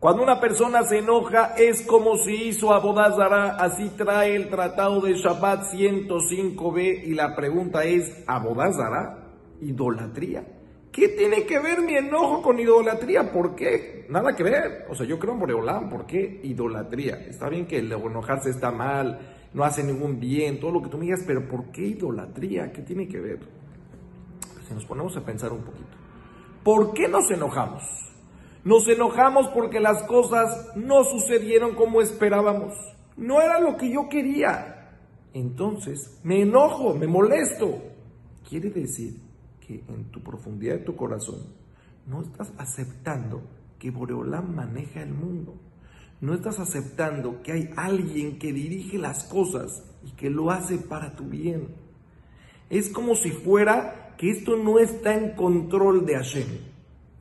Cuando una persona se enoja es como si hizo Abodazara, así trae el tratado de Shabbat 105b y la pregunta es, ¿Abodazara? ¿Idolatría? ¿Qué tiene que ver mi enojo con idolatría? ¿Por qué? Nada que ver. O sea, yo creo en Boreolán, ¿por qué idolatría? Está bien que el enojarse está mal, no hace ningún bien, todo lo que tú me digas, pero ¿por qué idolatría? ¿Qué tiene que ver? Si nos ponemos a pensar un poquito. ¿Por qué nos enojamos? Nos enojamos porque las cosas no sucedieron como esperábamos. No era lo que yo quería. Entonces, me enojo, me molesto. Quiere decir que en tu profundidad de tu corazón no estás aceptando que Boreolán maneja el mundo. No estás aceptando que hay alguien que dirige las cosas y que lo hace para tu bien. Es como si fuera que esto no está en control de Hashem.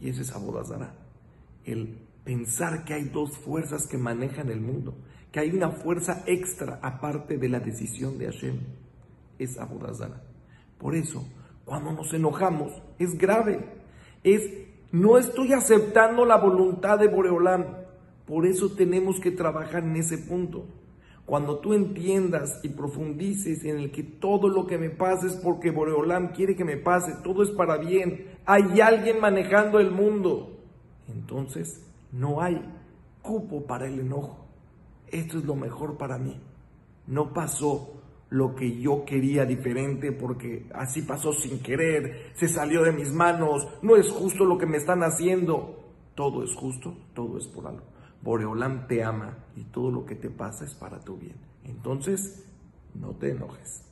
Y ese es Abodazara. El pensar que hay dos fuerzas que manejan el mundo, que hay una fuerza extra aparte de la decisión de Hashem. Es Abodazara. Por eso, cuando nos enojamos, es grave. Es, no estoy aceptando la voluntad de Boreolán. Por eso tenemos que trabajar en ese punto. Cuando tú entiendas y profundices en el que todo lo que me pasa es porque Boreolam quiere que me pase, todo es para bien, hay alguien manejando el mundo, entonces no hay cupo para el enojo. Esto es lo mejor para mí. No pasó lo que yo quería diferente porque así pasó sin querer, se salió de mis manos, no es justo lo que me están haciendo. Todo es justo, todo es por algo. Boreolam te ama y todo lo que te pasa es para tu bien. Entonces, no te enojes.